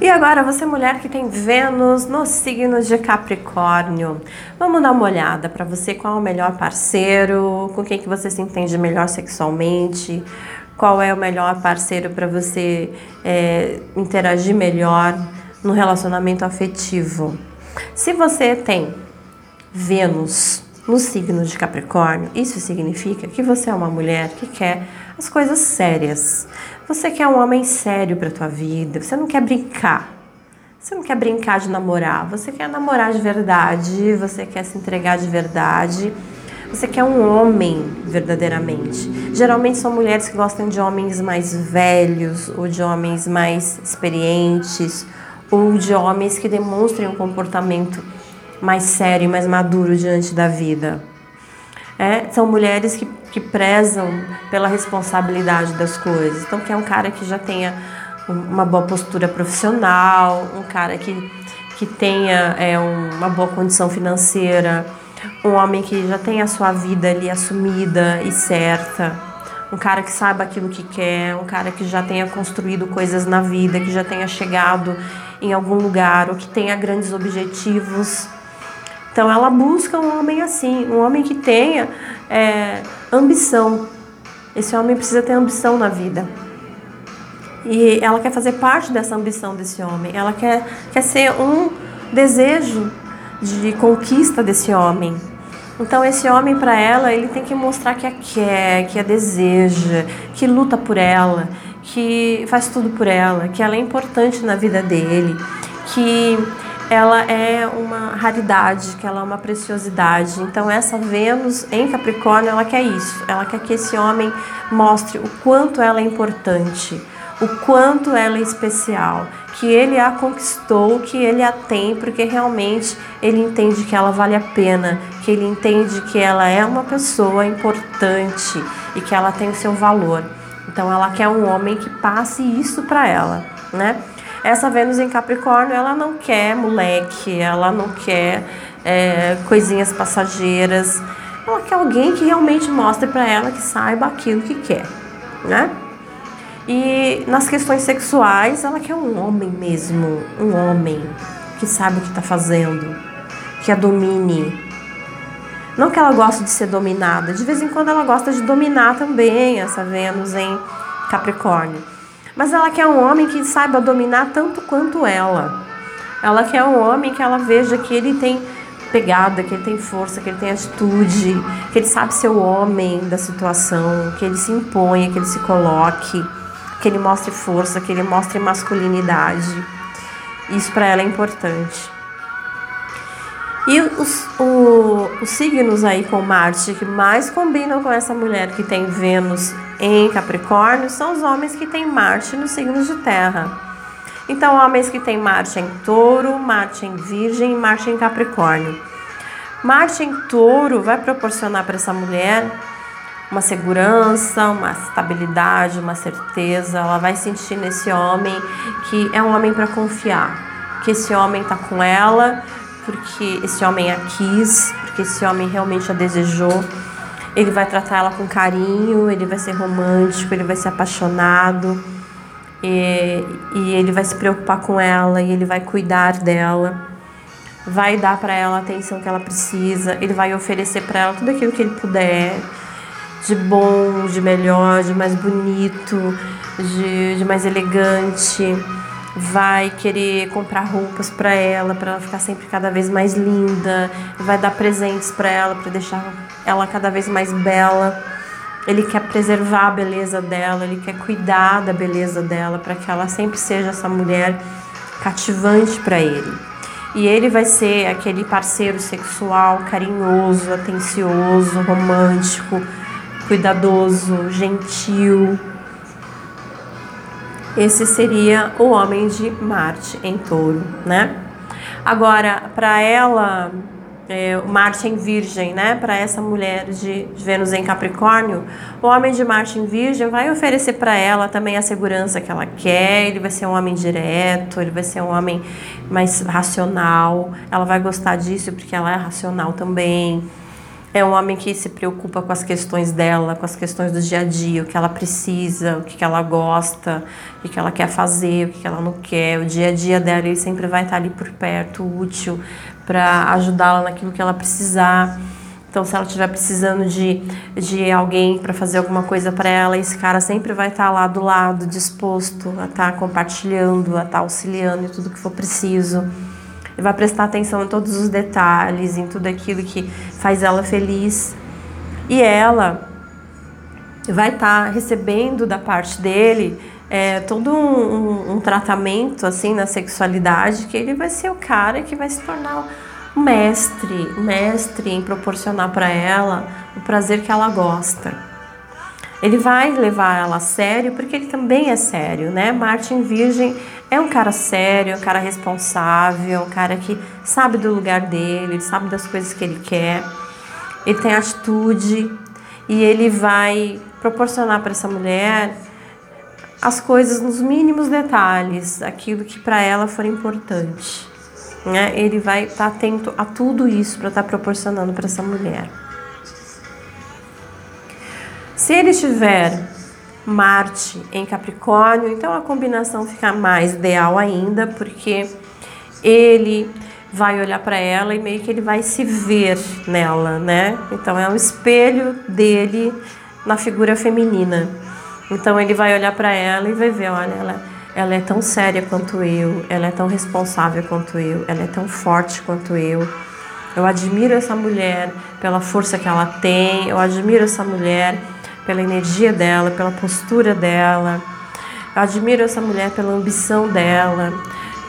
E agora, você mulher que tem Vênus no signo de Capricórnio, vamos dar uma olhada para você qual é o melhor parceiro, com quem que você se entende melhor sexualmente, qual é o melhor parceiro para você é, interagir melhor no relacionamento afetivo. Se você tem Vênus no signo de Capricórnio, isso significa que você é uma mulher que quer as coisas sérias. Você quer um homem sério para tua vida, você não quer brincar. Você não quer brincar de namorar, você quer namorar de verdade, você quer se entregar de verdade. Você quer um homem verdadeiramente. Geralmente são mulheres que gostam de homens mais velhos, ou de homens mais experientes, ou de homens que demonstrem um comportamento mais sério e mais maduro diante da vida. É, são mulheres que, que prezam pela responsabilidade das coisas. Então, que é um cara que já tenha uma boa postura profissional, um cara que, que tenha é, uma boa condição financeira, um homem que já tenha a sua vida ali assumida e certa, um cara que saiba aquilo que quer, um cara que já tenha construído coisas na vida, que já tenha chegado em algum lugar ou que tenha grandes objetivos então ela busca um homem assim, um homem que tenha é, ambição. Esse homem precisa ter ambição na vida. E ela quer fazer parte dessa ambição desse homem. Ela quer, quer ser um desejo de conquista desse homem. Então esse homem para ela, ele tem que mostrar que a quer, que a deseja, que luta por ela, que faz tudo por ela, que ela é importante na vida dele, que ela é uma raridade, que ela é uma preciosidade. Então essa Vênus em Capricórnio, ela quer isso. Ela quer que esse homem mostre o quanto ela é importante, o quanto ela é especial, que ele a conquistou, que ele a tem, porque realmente ele entende que ela vale a pena, que ele entende que ela é uma pessoa importante e que ela tem o seu valor. Então ela quer um homem que passe isso para ela, né? Essa Vênus em Capricórnio, ela não quer moleque, ela não quer é, coisinhas passageiras. Ela quer alguém que realmente mostre para ela que saiba aquilo que quer, né? E nas questões sexuais, ela quer um homem mesmo, um homem que sabe o que está fazendo, que a domine. Não que ela goste de ser dominada, de vez em quando ela gosta de dominar também essa Vênus em Capricórnio. Mas ela quer um homem que saiba dominar tanto quanto ela. Ela quer um homem que ela veja que ele tem pegada, que ele tem força, que ele tem atitude, que ele sabe ser o homem da situação, que ele se imponha, que ele se coloque, que ele mostre força, que ele mostre masculinidade. Isso para ela é importante. E os, o, os signos aí com Marte que mais combinam com essa mulher que tem Vênus em Capricórnio são os homens que têm Marte nos signos de terra. Então, homens que têm Marte em Touro, Marte em Virgem e Marte em Capricórnio. Marte em Touro vai proporcionar para essa mulher uma segurança, uma estabilidade, uma certeza. Ela vai sentir nesse homem que é um homem para confiar, que esse homem está com ela porque esse homem a quis, porque esse homem realmente a desejou. Ele vai tratar ela com carinho, ele vai ser romântico, ele vai ser apaixonado. E, e ele vai se preocupar com ela e ele vai cuidar dela. Vai dar para ela a atenção que ela precisa, ele vai oferecer para ela tudo aquilo que ele puder, de bom, de melhor, de mais bonito, de, de mais elegante vai querer comprar roupas para ela, para ela ficar sempre cada vez mais linda, vai dar presentes para ela para deixar ela cada vez mais bela. Ele quer preservar a beleza dela, ele quer cuidar da beleza dela para que ela sempre seja essa mulher cativante para ele. E ele vai ser aquele parceiro sexual carinhoso, atencioso, romântico, cuidadoso, gentil, esse seria o homem de Marte em touro, né? Agora, para ela, é, Marte em Virgem, né? Para essa mulher de Vênus em Capricórnio, o homem de Marte em Virgem vai oferecer para ela também a segurança que ela quer. Ele vai ser um homem direto, ele vai ser um homem mais racional. Ela vai gostar disso porque ela é racional também. É um homem que se preocupa com as questões dela, com as questões do dia a dia, o que ela precisa, o que ela gosta, o que ela quer fazer, o que ela não quer. O dia a dia dela, ele sempre vai estar ali por perto, útil, para ajudá-la naquilo que ela precisar. Então, se ela estiver precisando de, de alguém para fazer alguma coisa para ela, esse cara sempre vai estar lá do lado, disposto a estar compartilhando, a estar auxiliando em tudo que for preciso. Vai prestar atenção em todos os detalhes, em tudo aquilo que faz ela feliz. E ela vai estar recebendo da parte dele é, todo um, um, um tratamento assim na sexualidade que ele vai ser o cara que vai se tornar mestre, mestre em proporcionar para ela o prazer que ela gosta. Ele vai levar ela a sério porque ele também é sério, né? Martin Virgem é um cara sério, é um cara responsável, é um cara que sabe do lugar dele, ele sabe das coisas que ele quer, ele tem atitude e ele vai proporcionar para essa mulher as coisas nos mínimos detalhes, aquilo que para ela for importante né, ele vai estar tá atento a tudo isso para estar tá proporcionando para essa mulher. Se ele tiver Marte em Capricórnio, então a combinação fica mais ideal ainda, porque ele vai olhar para ela e meio que ele vai se ver nela, né? Então é um espelho dele na figura feminina. Então ele vai olhar para ela e vai ver, olha, ela ela é tão séria quanto eu, ela é tão responsável quanto eu, ela é tão forte quanto eu. Eu admiro essa mulher pela força que ela tem, eu admiro essa mulher pela energia dela, pela postura dela. Eu admiro essa mulher pela ambição dela.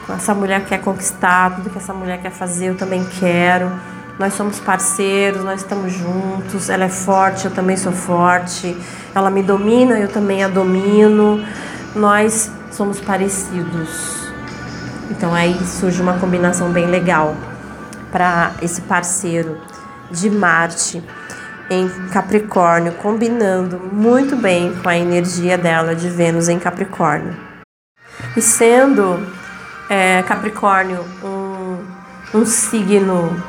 Essa mulher quer conquistar tudo que essa mulher quer fazer, eu também quero. Nós somos parceiros, nós estamos juntos. Ela é forte, eu também sou forte. Ela me domina, eu também a domino. Nós somos parecidos. Então aí surge uma combinação bem legal para esse parceiro de Marte em Capricórnio, combinando muito bem com a energia dela de Vênus em Capricórnio. E sendo é, Capricórnio um, um signo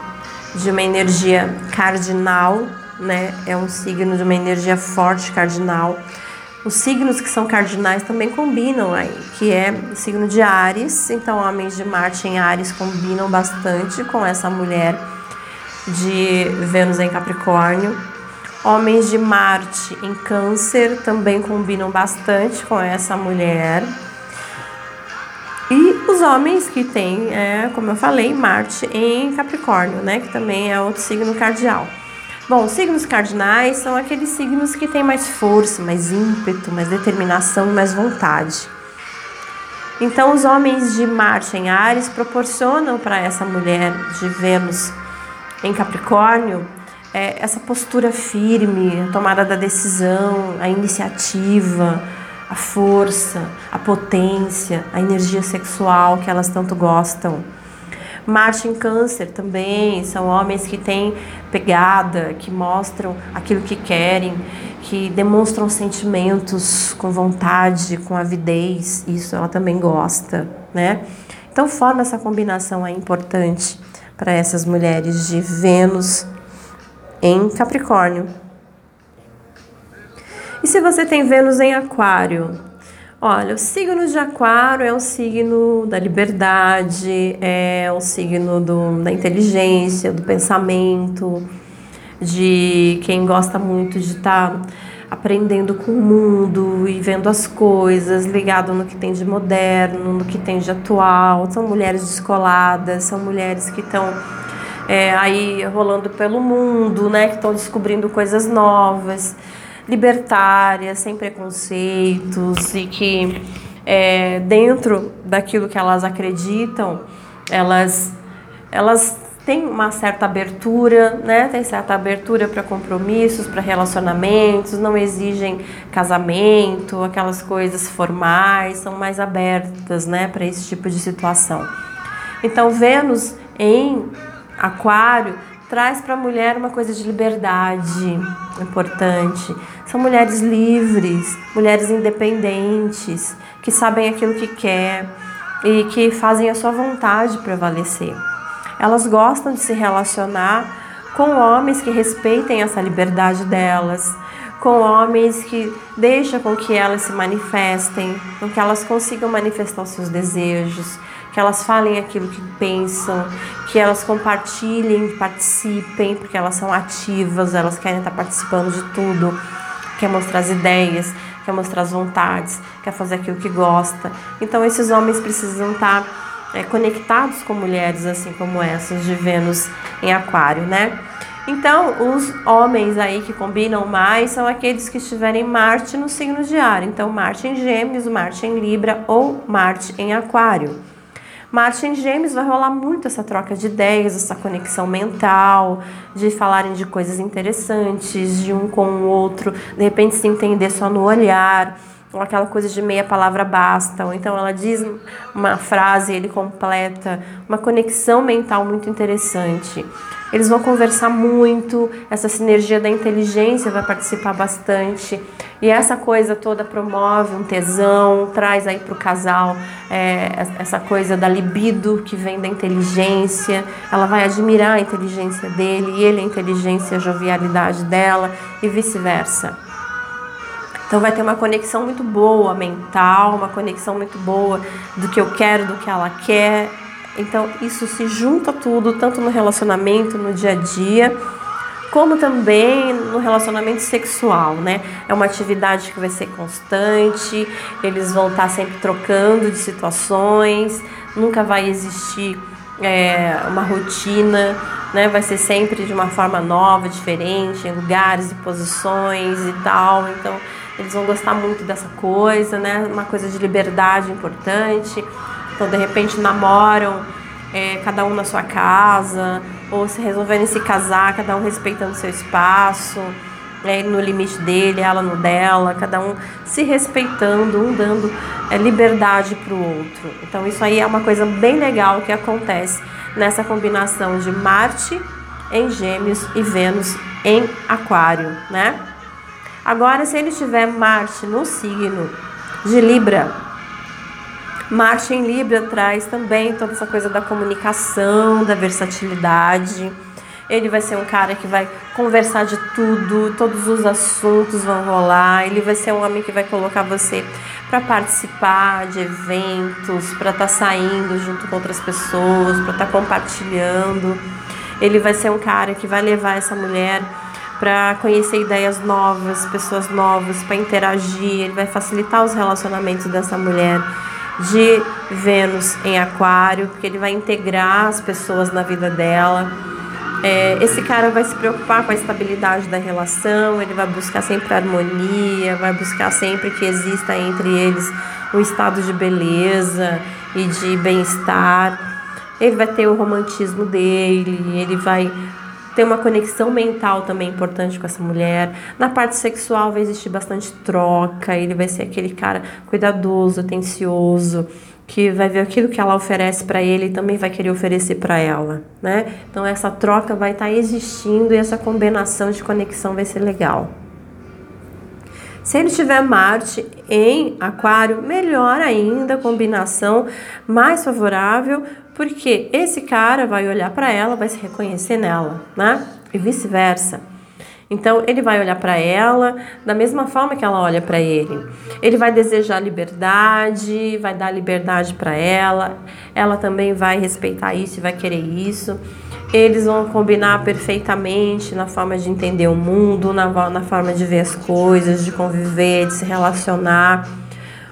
de uma energia cardinal, né? É um signo de uma energia forte cardinal os signos que são cardinais também combinam aí, que é o signo de Ares, então homens de Marte em Ares combinam bastante com essa mulher de Vênus em Capricórnio. Homens de Marte em Câncer também combinam bastante com essa mulher. E os homens que têm, é, como eu falei, Marte em Capricórnio, né, que também é outro signo cardial. Bom, signos cardinais são aqueles signos que têm mais força, mais ímpeto, mais determinação e mais vontade. Então, os homens de Marte em Ares proporcionam para essa mulher de Vênus em Capricórnio é, essa postura firme, a tomada da decisão, a iniciativa, a força, a potência, a energia sexual que elas tanto gostam. Marte em Câncer também são homens que têm pegada, que mostram aquilo que querem, que demonstram sentimentos com vontade, com avidez. Isso ela também gosta, né? Então forma essa combinação aí importante para essas mulheres de Vênus em Capricórnio. E se você tem Vênus em Aquário, Olha, o signo de Aquário é um signo da liberdade, é um signo do, da inteligência, do pensamento, de quem gosta muito de estar tá aprendendo com o mundo e vendo as coisas, ligado no que tem de moderno, no que tem de atual. São mulheres descoladas, são mulheres que estão é, aí rolando pelo mundo, né? Que estão descobrindo coisas novas libertárias, sem preconceitos e que é, dentro daquilo que elas acreditam, elas, elas têm uma certa abertura, né? Tem certa abertura para compromissos, para relacionamentos, não exigem casamento, aquelas coisas formais, são mais abertas, né, para esse tipo de situação. Então, Vênus em Aquário traz para a mulher uma coisa de liberdade importante. São mulheres livres, mulheres independentes, que sabem aquilo que quer e que fazem a sua vontade prevalecer. Elas gostam de se relacionar com homens que respeitem essa liberdade delas, com homens que deixam com que elas se manifestem, com que elas consigam manifestar os seus desejos, que elas falem aquilo que pensam, que elas compartilhem, participem, porque elas são ativas, elas querem estar participando de tudo, quer mostrar as ideias, quer mostrar as vontades, quer fazer aquilo que gosta. Então esses homens precisam estar é, conectados com mulheres assim como essas de Vênus em Aquário, né? Então, os homens aí que combinam mais são aqueles que estiverem Marte no signo de ar. Então, Marte em Gêmeos, Marte em Libra ou Marte em Aquário. Marte em vai rolar muito essa troca de ideias, essa conexão mental, de falarem de coisas interessantes, de um com o outro, de repente se entender só no olhar ou aquela coisa de meia palavra basta, ou então ela diz uma frase, ele completa, uma conexão mental muito interessante. Eles vão conversar muito, essa sinergia da inteligência vai participar bastante. E essa coisa toda promove um tesão, traz aí para o casal é, essa coisa da libido que vem da inteligência. Ela vai admirar a inteligência dele e ele a inteligência, a jovialidade dela e vice-versa. Então vai ter uma conexão muito boa mental, uma conexão muito boa do que eu quero, do que ela quer. Então isso se junta tudo, tanto no relacionamento, no dia a dia, como também no relacionamento sexual, né? É uma atividade que vai ser constante, eles vão estar sempre trocando de situações, nunca vai existir é, uma rotina, né? Vai ser sempre de uma forma nova, diferente, em lugares e posições e tal. Então eles vão gostar muito dessa coisa, né? Uma coisa de liberdade importante. Então, de repente, namoram é, cada um na sua casa, ou se resolverem se casar, cada um respeitando seu espaço, é, no limite dele, ela no dela, cada um se respeitando, um dando é, liberdade para o outro. Então, isso aí é uma coisa bem legal que acontece nessa combinação de Marte em Gêmeos e Vênus em Aquário, né? Agora, se ele tiver Marte no signo de Libra, Marte em Libra traz também toda essa coisa da comunicação, da versatilidade. Ele vai ser um cara que vai conversar de tudo, todos os assuntos vão rolar. Ele vai ser um homem que vai colocar você para participar de eventos, para estar tá saindo junto com outras pessoas, para estar tá compartilhando. Ele vai ser um cara que vai levar essa mulher para conhecer ideias novas, pessoas novas, para interagir. Ele vai facilitar os relacionamentos dessa mulher de Vênus em Aquário, porque ele vai integrar as pessoas na vida dela. É, esse cara vai se preocupar com a estabilidade da relação, ele vai buscar sempre harmonia, vai buscar sempre que exista entre eles um estado de beleza e de bem-estar. Ele vai ter o romantismo dele, ele vai tem uma conexão mental também importante com essa mulher. Na parte sexual vai existir bastante troca, ele vai ser aquele cara cuidadoso, atencioso, que vai ver aquilo que ela oferece para ele e também vai querer oferecer para ela, né? Então essa troca vai estar tá existindo e essa combinação de conexão vai ser legal. Se ele tiver Marte em Aquário, melhor ainda, combinação mais favorável, porque esse cara vai olhar para ela, vai se reconhecer nela, né? E vice-versa. Então ele vai olhar para ela da mesma forma que ela olha para ele. Ele vai desejar liberdade, vai dar liberdade para ela. Ela também vai respeitar isso e vai querer isso. Eles vão combinar perfeitamente na forma de entender o mundo, na, na forma de ver as coisas, de conviver, de se relacionar.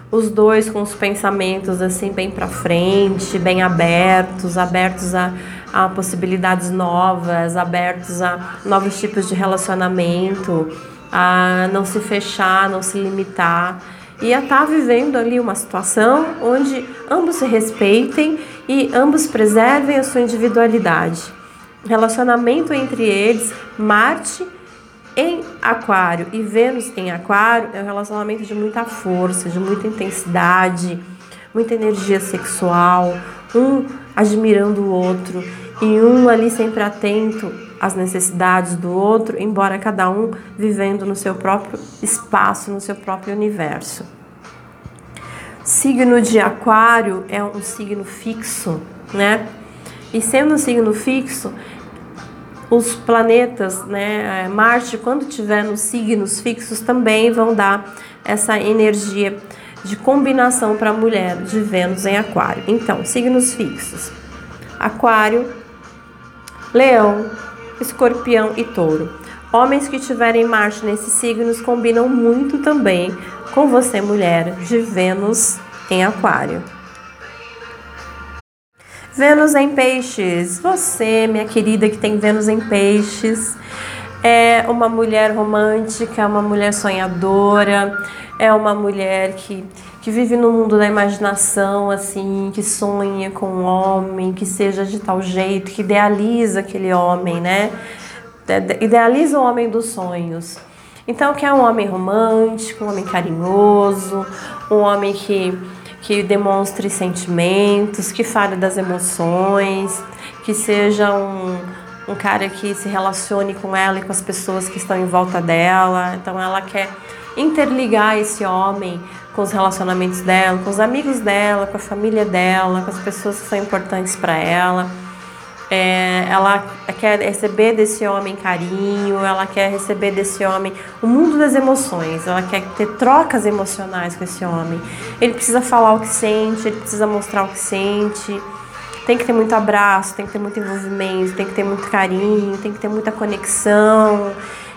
Os dois com os pensamentos assim bem para frente, bem abertos, abertos a, a possibilidades novas, abertos a novos tipos de relacionamento, a não se fechar, não se limitar e a estar tá vivendo ali uma situação onde ambos se respeitem e ambos preservem a sua individualidade relacionamento entre eles, Marte em Aquário e Vênus em Aquário é um relacionamento de muita força, de muita intensidade, muita energia sexual, um admirando o outro e um ali sempre atento às necessidades do outro, embora cada um vivendo no seu próprio espaço, no seu próprio universo. Signo de Aquário é um signo fixo, né? E sendo um signo fixo, os planetas, né, Marte, quando tiver nos signos fixos, também vão dar essa energia de combinação para a mulher de Vênus em Aquário. Então, signos fixos: Aquário, Leão, Escorpião e Touro. Homens que tiverem Marte nesses signos combinam muito também com você, mulher, de Vênus em Aquário. Vênus em Peixes. Você, minha querida, que tem Vênus em Peixes, é uma mulher romântica, uma mulher sonhadora, é uma mulher que, que vive no mundo da imaginação, assim, que sonha com um homem, que seja de tal jeito, que idealiza aquele homem, né? Idealiza o homem dos sonhos. Então, que é um homem romântico, um homem carinhoso, um homem que que demonstre sentimentos, que fale das emoções, que seja um, um cara que se relacione com ela e com as pessoas que estão em volta dela. Então ela quer interligar esse homem com os relacionamentos dela, com os amigos dela, com a família dela, com as pessoas que são importantes para ela. É, ela quer receber desse homem carinho, ela quer receber desse homem o mundo das emoções, ela quer ter trocas emocionais com esse homem. Ele precisa falar o que sente, ele precisa mostrar o que sente. Tem que ter muito abraço, tem que ter muito envolvimento, tem que ter muito carinho, tem que ter muita conexão.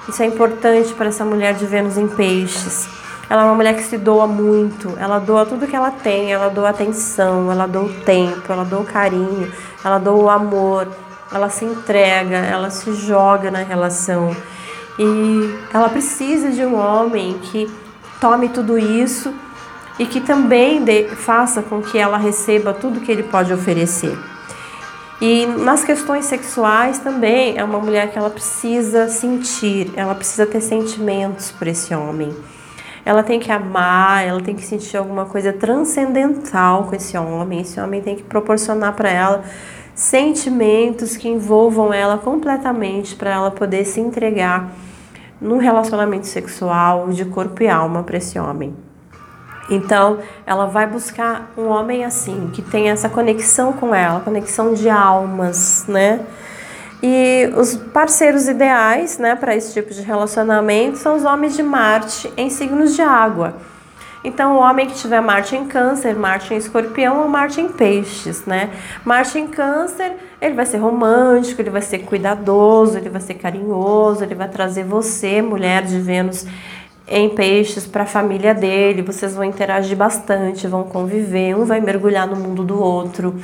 Isso é importante para essa mulher de Vênus em Peixes. Ela é uma mulher que se doa muito, ela doa tudo que ela tem, ela doa atenção, ela doa o tempo, ela doa o carinho, ela doa o amor, ela se entrega, ela se joga na relação. E ela precisa de um homem que tome tudo isso e que também faça com que ela receba tudo que ele pode oferecer. E nas questões sexuais também é uma mulher que ela precisa sentir, ela precisa ter sentimentos por esse homem. Ela tem que amar, ela tem que sentir alguma coisa transcendental com esse homem. Esse homem tem que proporcionar para ela sentimentos que envolvam ela completamente para ela poder se entregar num relacionamento sexual de corpo e alma para esse homem. Então, ela vai buscar um homem assim, que tem essa conexão com ela, conexão de almas, né? E os parceiros ideais, né, para esse tipo de relacionamento são os homens de Marte em signos de água. Então, o homem que tiver Marte em Câncer, Marte em Escorpião ou Marte em Peixes, né? Marte em Câncer, ele vai ser romântico, ele vai ser cuidadoso, ele vai ser carinhoso, ele vai trazer você, mulher de Vênus em Peixes, para a família dele. Vocês vão interagir bastante, vão conviver, um vai mergulhar no mundo do outro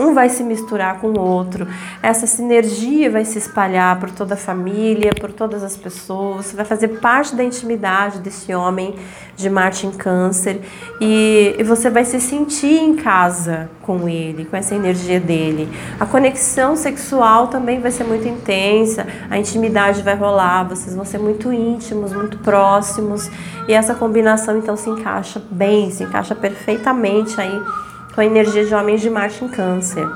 um vai se misturar com o outro. Essa sinergia vai se espalhar por toda a família, por todas as pessoas. Vai fazer parte da intimidade desse homem de Marte em Câncer e, e você vai se sentir em casa com ele, com essa energia dele. A conexão sexual também vai ser muito intensa, a intimidade vai rolar, vocês vão ser muito íntimos, muito próximos e essa combinação então se encaixa bem, se encaixa perfeitamente aí com a energia de homens de Marte em Câncer.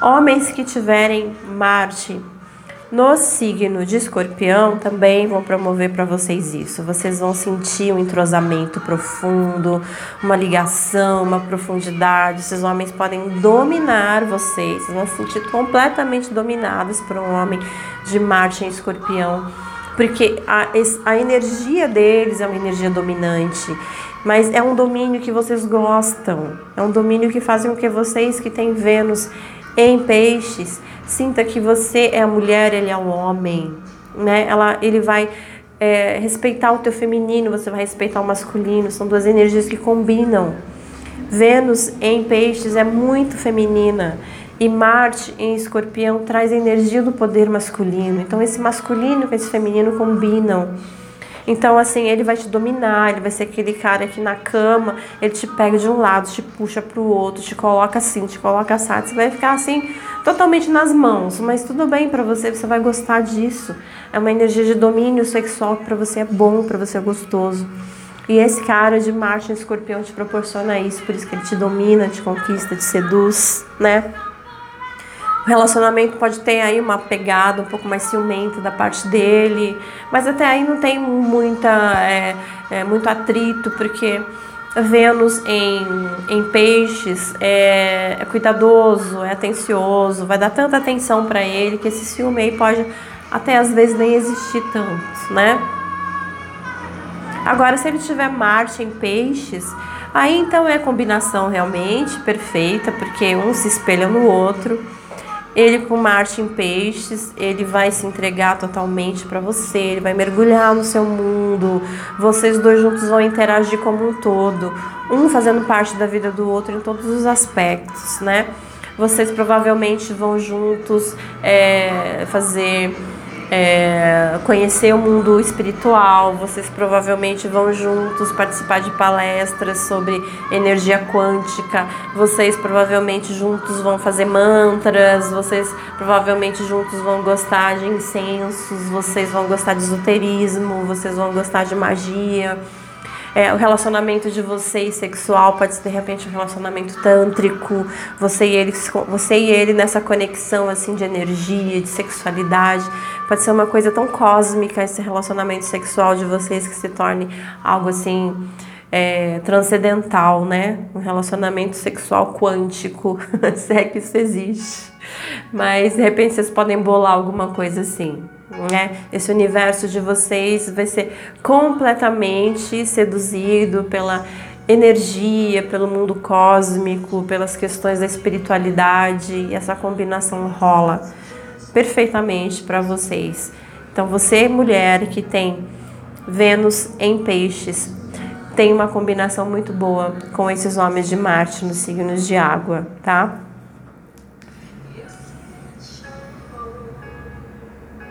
Homens que tiverem Marte no signo de Escorpião também vão promover para vocês isso. Vocês vão sentir um entrosamento profundo, uma ligação, uma profundidade. Esses homens podem dominar vocês. Vocês vão se sentir completamente dominados por um homem de Marte em Escorpião, porque a, a energia deles é uma energia dominante mas é um domínio que vocês gostam, é um domínio que faz com que vocês que têm Vênus em peixes sinta que você é a mulher, ele é o homem, né? Ela, ele vai é, respeitar o teu feminino, você vai respeitar o masculino, são duas energias que combinam. Vênus em peixes é muito feminina e Marte em escorpião traz a energia do poder masculino. Então esse masculino com esse feminino combinam. Então, assim, ele vai te dominar, ele vai ser aquele cara que na cama ele te pega de um lado, te puxa pro outro, te coloca assim, te coloca assado. Você vai ficar assim, totalmente nas mãos, mas tudo bem para você, você vai gostar disso. É uma energia de domínio sexual que pra você é bom, para você é gostoso. E esse cara de Marte em escorpião te proporciona isso, por isso que ele te domina, te conquista, te seduz, né? O relacionamento pode ter aí uma pegada um pouco mais ciumenta da parte dele, mas até aí não tem muita, é, é, muito atrito, porque Vênus em, em peixes é, é cuidadoso, é atencioso, vai dar tanta atenção para ele que esse ciúme aí pode até às vezes nem existir tanto, né? Agora, se ele tiver Marte em peixes, aí então é combinação realmente perfeita, porque um se espelha no outro. Ele com Marte em peixes, ele vai se entregar totalmente para você, ele vai mergulhar no seu mundo. Vocês dois juntos vão interagir como um todo, um fazendo parte da vida do outro em todos os aspectos, né? Vocês provavelmente vão juntos é, fazer é, conhecer o mundo espiritual. Vocês provavelmente vão juntos participar de palestras sobre energia quântica. Vocês provavelmente juntos vão fazer mantras. Vocês provavelmente juntos vão gostar de incensos. Vocês vão gostar de esoterismo. Vocês vão gostar de magia. É, o relacionamento de vocês sexual pode ser de repente um relacionamento tântrico, você e ele, você e ele nessa conexão assim de energia, de sexualidade. Pode ser uma coisa tão cósmica esse relacionamento sexual de vocês que se torne algo assim é, transcendental, né? Um relacionamento sexual quântico, se é que isso existe. Mas de repente vocês podem bolar alguma coisa assim né? Esse universo de vocês vai ser completamente seduzido pela energia, pelo mundo cósmico, pelas questões da espiritualidade e essa combinação rola perfeitamente para vocês. Então, você, mulher que tem Vênus em Peixes, tem uma combinação muito boa com esses homens de Marte nos signos de água, tá?